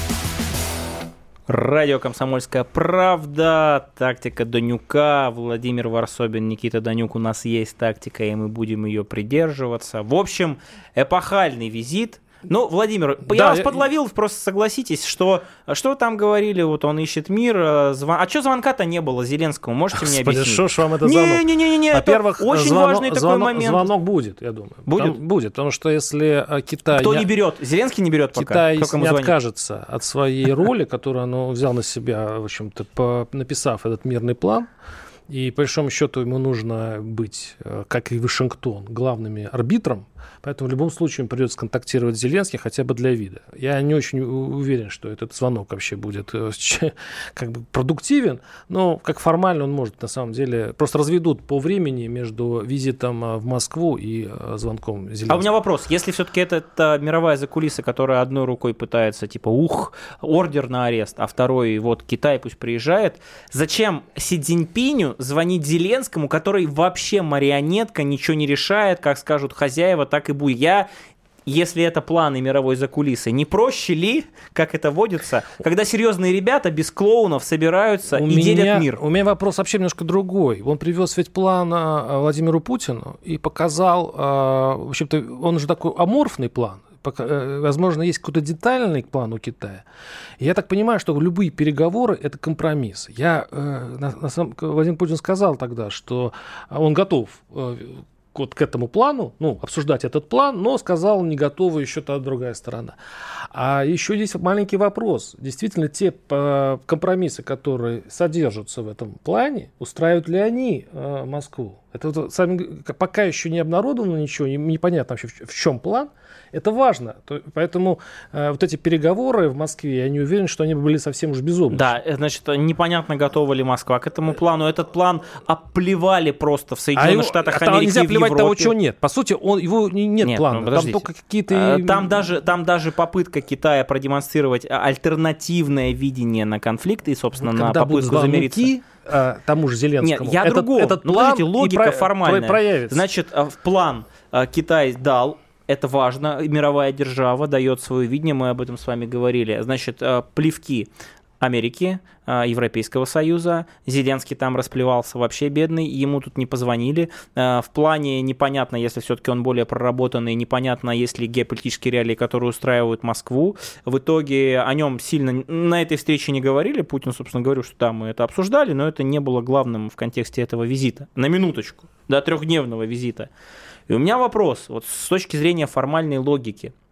Радио «Комсомольская правда», тактика Данюка, Владимир Варсобин, Никита Данюк, у нас есть тактика, и мы будем ее придерживаться. В общем, эпохальный визит ну, Владимир, да, я вас я... подловил, просто согласитесь, что что там говорили, вот он ищет мир, э, звон... а что звонка-то не было Зеленскому, можете Господи, мне объяснить? что ж вам это звонок? Не-не-не, Во-первых, очень звонок, важный такой звонок, момент. Звонок будет, я думаю. Будет? Там будет, потому что если э, Китай... Кто не, не берет? Зеленский не берет пока? Китай не звонит? откажется от своей роли, которую он взял на себя, в общем-то, написав этот мирный план, и по большому счету ему нужно быть, э, как и Вашингтон, главными арбитром Поэтому в любом случае им придется контактировать с Зеленским хотя бы для вида. Я не очень уверен, что этот звонок вообще будет э, как бы продуктивен, но как формально он может на самом деле просто разведут по времени между визитом э, в Москву и э, звонком Зеленского. А у меня вопрос. Если все-таки это, это мировая закулиса, которая одной рукой пытается, типа, ух, ордер на арест, а второй, вот, Китай пусть приезжает, зачем Си Цзиньпиню звонить Зеленскому, который вообще марионетка, ничего не решает, как скажут хозяева, так и будет. Я если это планы мировой закулисы, не проще ли, как это водится, когда серьезные ребята без клоунов собираются у и меня, делят мир? У меня вопрос вообще немножко другой. Он привез ведь план а, Владимиру Путину и показал, а, в общем-то, он же такой аморфный план. Э, возможно, есть какой-то детальный план у Китая. Я так понимаю, что любые переговоры – это компромисс. Я, э, на, на самом, Владимир Путин сказал тогда, что он готов э, вот к этому плану, ну, обсуждать этот план, но сказал, не готова еще та другая сторона. А еще есть маленький вопрос. Действительно, те компромиссы, которые содержатся в этом плане, устраивают ли они Москву? Это вот, сами, пока еще не обнародовано ничего, непонятно вообще в чем план. Это важно. То, поэтому э, вот эти переговоры в Москве, я не уверен, что они были совсем уж безумны. Да, э, значит, непонятно, готова ли Москва к этому плану. Этот план оплевали просто в Соединенных а Штатах а Америки. Нельзя плевать того, чего нет. По сути, он, его нет, нет плана. Ну, там только какие-то... Э, там даже, там даже попытка Китая продемонстрировать альтернативное видение на конфликт и, собственно, вот на попытку замириться э, тому же Зеленскому. Нет, я этот, другого. Этот ну, план ну, логика про, формальная. проявится. Значит, э, в план э, Китай дал, это важно, мировая держава дает свое видение, мы об этом с вами говорили. Значит, э, плевки Америки, а, Европейского Союза. Зеленский там расплевался вообще бедный, ему тут не позвонили. А, в плане непонятно, если все-таки он более проработанный, непонятно, есть ли геополитические реалии, которые устраивают Москву. В итоге о нем сильно на этой встрече не говорили. Путин, собственно, говорил, что да, мы это обсуждали, но это не было главным в контексте этого визита. На минуточку, до трехдневного визита. И у меня вопрос, вот с точки зрения формальной логики –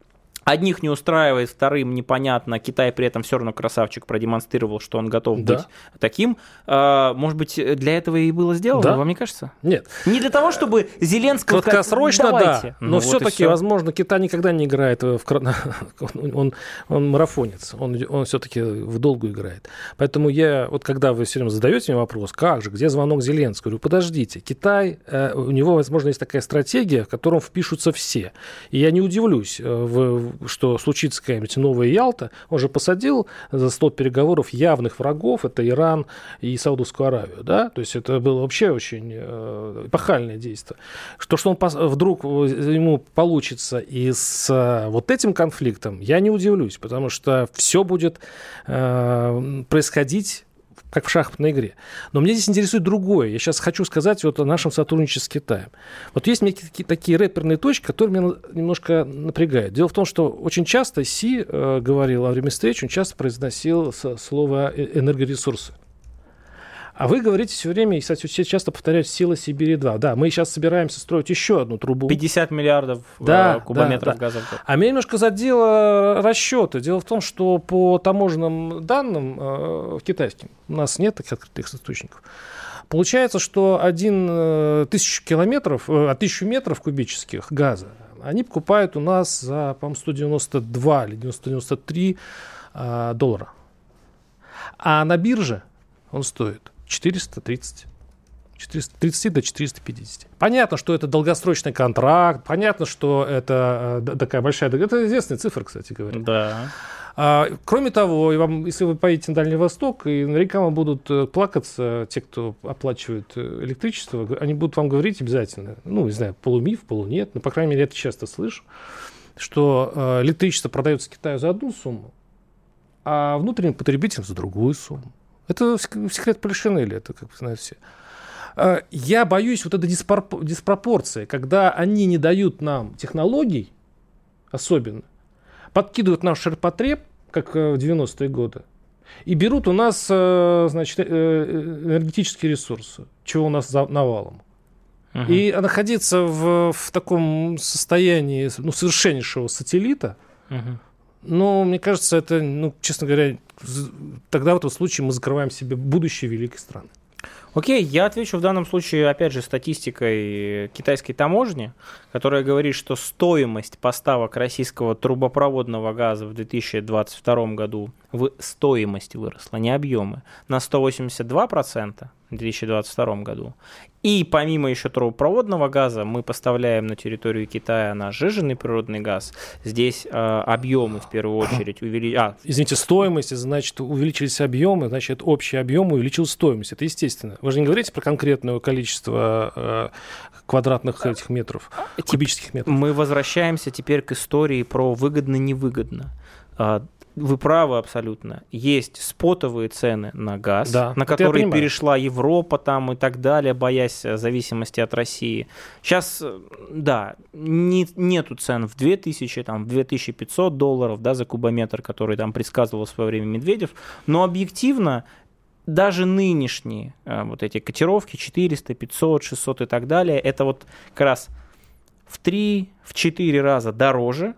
Одних не устраивает, вторым непонятно. Китай при этом все равно красавчик продемонстрировал, что он готов да. быть таким. А, может быть, для этого и было сделано, да? вам не кажется? Нет. Не для того, чтобы Зеленского Краткосрочно, сказать, да. Но ну, все-таки, вот возможно, Китай никогда не играет в... Он, он марафонец. Он, он все-таки в долгу играет. Поэтому я, вот когда вы все время задаете мне вопрос, как же, где звонок Зеленского? Говорю, подождите, Китай, э, у него, возможно, есть такая стратегия, в котором впишутся все. И я не удивлюсь э, в что случится какая-нибудь новая Ялта, он же посадил за стол переговоров явных врагов, это Иран и Саудовскую Аравию, да, то есть это было вообще очень э, эпохальное действие. Что, что он вдруг ему получится и с э, вот этим конфликтом, я не удивлюсь, потому что все будет э, происходить как в шахматной игре. Но меня здесь интересует другое. Я сейчас хочу сказать вот о нашем сотрудничестве с Китаем. Вот есть такие, такие рэперные точки, которые меня немножко напрягают. Дело в том, что очень часто Си э, говорил во время встречи, он часто произносил слово э, энергоресурсы. А вы говорите все время, и, кстати, все часто повторяют «Сила Сибири-2». Да, мы сейчас собираемся строить еще одну трубу. 50 миллиардов э, да, кубометров да, газа да. А меня немножко задело расчеты. Дело в том, что по таможенным данным э, китайским, у нас нет таких открытых источников, Получается, что один э, тысячу километров, э, тысячу метров кубических газа они покупают у нас за, по-моему, 192 или 93 э, доллара. А на бирже он стоит 430. 430 до 450. Понятно, что это долгосрочный контракт, понятно, что это э, такая большая... Это известная цифра, кстати говоря. Да. А, кроме того, и вам, если вы поедете на Дальний Восток, и наверняка вам будут э, плакаться те, кто оплачивает э, электричество, они будут вам говорить обязательно, ну, не знаю, полумиф, полунет, но, по крайней мере, я это часто слышу, что электричество продается Китаю за одну сумму, а внутренним потребителям за другую сумму. Это секрет Полишинеля, это, как вы знаете все. А, я боюсь вот этой диспропорции, когда они не дают нам технологий, особенно, подкидывают наш ширпотреб, как э, в 90-е годы, и берут у нас, э, значит, э, энергетические ресурсы, чего у нас навалом. Угу. И находиться в, в таком состоянии ну, совершеннейшего сателлита, угу. Ну, мне кажется, это, ну, честно говоря, тогда в этом случае мы закрываем себе будущее великой страны. Окей, я отвечу в данном случае, опять же, статистикой китайской таможни, которая говорит, что стоимость поставок российского трубопроводного газа в 2022 году в стоимости выросла, не объемы, на 182% в 2022 году. И помимо еще трубопроводного газа, мы поставляем на территорию Китая наш жиженный природный газ. Здесь э, объемы в первую очередь увеличились. А, Извините, стоимость, значит, увеличились объемы, значит, общий объем увеличил стоимость. Это естественно. Вы же не говорите про конкретное количество э, квадратных этих метров, кубических метров. Мы возвращаемся теперь к истории про выгодно-невыгодно. А, вы правы абсолютно. Есть спотовые цены на газ, да, на которые перешла Европа там и так далее, боясь э, зависимости от России. Сейчас, э, да, не, нету цен в 2000, там, в 2500 долларов да, за кубометр, который там предсказывал в свое время Медведев, но объективно даже нынешние э, вот эти котировки 400, 500, 600 и так далее, это вот как раз в 3-4 раза дороже,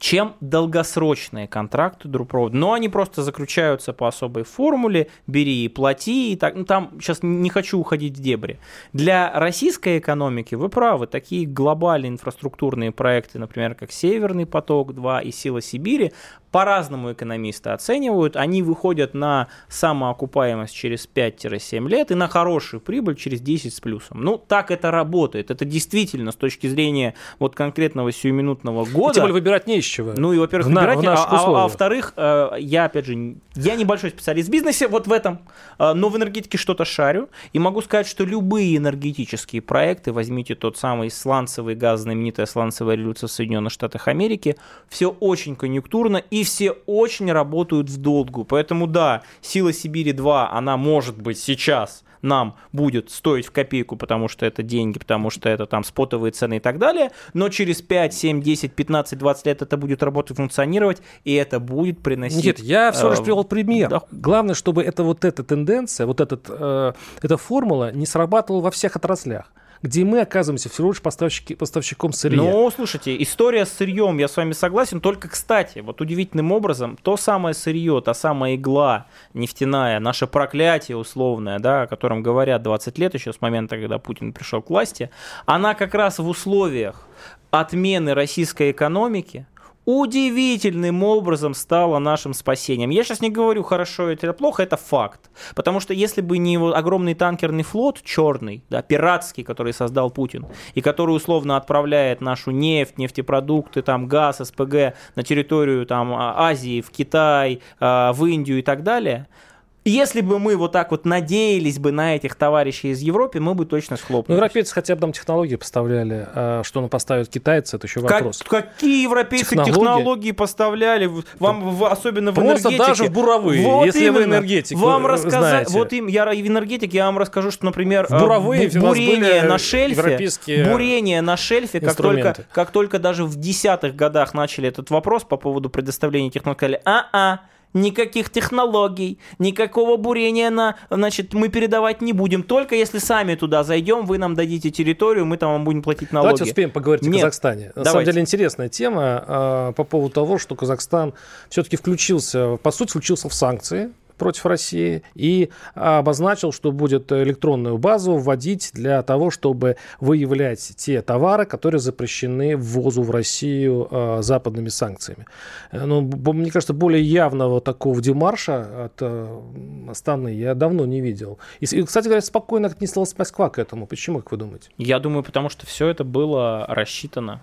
чем долгосрочные контракты друпровода. Но они просто заключаются по особой формуле, бери и плати. И так, ну, там сейчас не хочу уходить в дебри. Для российской экономики вы правы, такие глобальные инфраструктурные проекты, например, как Северный поток-2 и Сила Сибири, по-разному экономисты оценивают. Они выходят на самоокупаемость через 5-7 лет и на хорошую прибыль через 10 с плюсом. Ну, так это работает. Это действительно с точки зрения вот конкретного сиюминутного года. И тем более выбирать не из чего. Ну и, во-первых, в выбирать, на, а, а, а во-вторых, э, я, опять же, я небольшой специалист в бизнесе, вот в этом, э, но в энергетике что-то шарю, и могу сказать, что любые энергетические проекты, возьмите тот самый сланцевый газ, знаменитая сланцевая революция в Соединенных Штатах Америки, все очень конъюнктурно и и все очень работают в долгу. Поэтому да, сила Сибири 2, она может быть сейчас нам будет стоить в копейку, потому что это деньги, потому что это там спотовые цены и так далее, но через 5, 7, 10, 15, 20 лет это будет работать, функционировать, и это будет приносить... Нет, я всего лишь э, привел пример. Да. Главное, чтобы это вот эта тенденция, вот этот, э, эта формула не срабатывала во всех отраслях где мы оказываемся всего лишь поставщики, поставщиком сырья. Ну, слушайте, история с сырьем, я с вами согласен, только, кстати, вот удивительным образом, то самое сырье, та самая игла нефтяная, наше проклятие условное, да, о котором говорят 20 лет еще с момента, когда Путин пришел к власти, она как раз в условиях отмены российской экономики, удивительным образом стало нашим спасением. Я сейчас не говорю, хорошо это или плохо, это факт. Потому что если бы не его огромный танкерный флот, черный, да, пиратский, который создал Путин, и который условно отправляет нашу нефть, нефтепродукты, там, газ, СПГ на территорию там, а, Азии, в Китай, а, в Индию и так далее – если бы мы вот так вот надеялись бы на этих товарищей из Европы, мы бы точно схлопнулись. Ну, европейцы хотя бы там технологии поставляли. А что он поставит китайцы, это еще вопрос. Как, какие европейцы технологии, технологии поставляли? Вам в, особенно в Просто энергетике. даже в буровые, вот если именно. вы энергетик. Вам рассказать, вот им, я в энергетике, я вам расскажу, что, например, в буровые бурение на шельфе, бурение на шельфе, как только, как только даже в десятых годах начали этот вопрос по поводу предоставления технологий, сказали, а-а, никаких технологий, никакого бурения на, значит, мы передавать не будем. Только если сами туда зайдем, вы нам дадите территорию, мы там вам будем платить налоги. Давайте успеем поговорить Нет. о Казахстане. На Давайте. самом деле интересная тема э, по поводу того, что Казахстан все-таки включился, по сути, включился в санкции против России и обозначил, что будет электронную базу вводить для того, чтобы выявлять те товары, которые запрещены ввозу в Россию э, западными санкциями. Э, ну, мне кажется, более явного такого демарша от э, Астаны я давно не видел. И, кстати говоря, спокойно отнеслась Москва к этому. Почему, как вы думаете? Я думаю, потому что все это было рассчитано.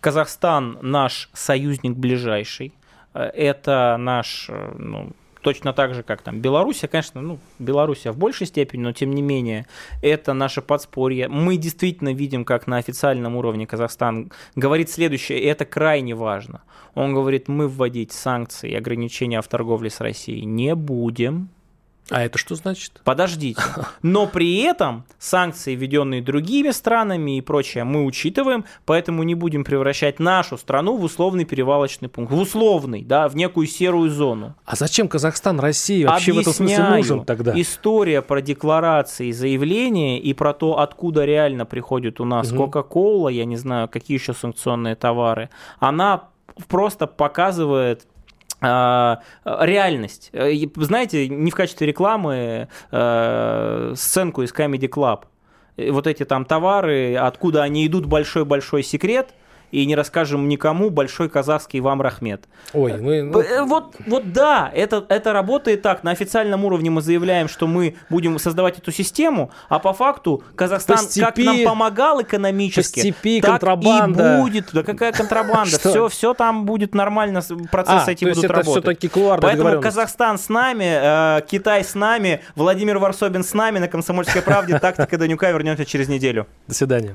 Казахстан наш союзник ближайший. Это наш ну, точно так же, как там Белоруссия, конечно, ну, Белоруссия в большей степени, но тем не менее, это наше подспорье. Мы действительно видим, как на официальном уровне Казахстан говорит следующее, и это крайне важно. Он говорит, мы вводить санкции и ограничения в торговле с Россией не будем, а это что значит? Подождите. Но при этом санкции, введенные другими странами и прочее, мы учитываем, поэтому не будем превращать нашу страну в условный перевалочный пункт. В условный, да, в некую серую зону. А зачем Казахстан России вообще Объясняю. в этом смысле нужен тогда? История про декларации, заявления и про то, откуда реально приходит у нас угу. Кока-Кола, я не знаю, какие еще санкционные товары, она просто показывает реальность. Э, знаете, не в качестве рекламы э, сценку из Comedy Club. Вот эти там товары, откуда они идут, большой-большой секрет – и не расскажем никому, большой казахский вам рахмет. Ой, мы... Ну... Э, вот, вот да, это, это работает так. На официальном уровне мы заявляем, что мы будем создавать эту систему, а по факту Казахстан степи... как нам помогал экономически, по степи, так контрабанда. и будет. Да какая контрабанда? Все, все там будет нормально, процессы а, эти будут работать. все-таки Поэтому Казахстан с нами, э, Китай с нами, Владимир Варсобин с нами на «Комсомольской правде». Тактика Данюка вернемся через неделю. До свидания.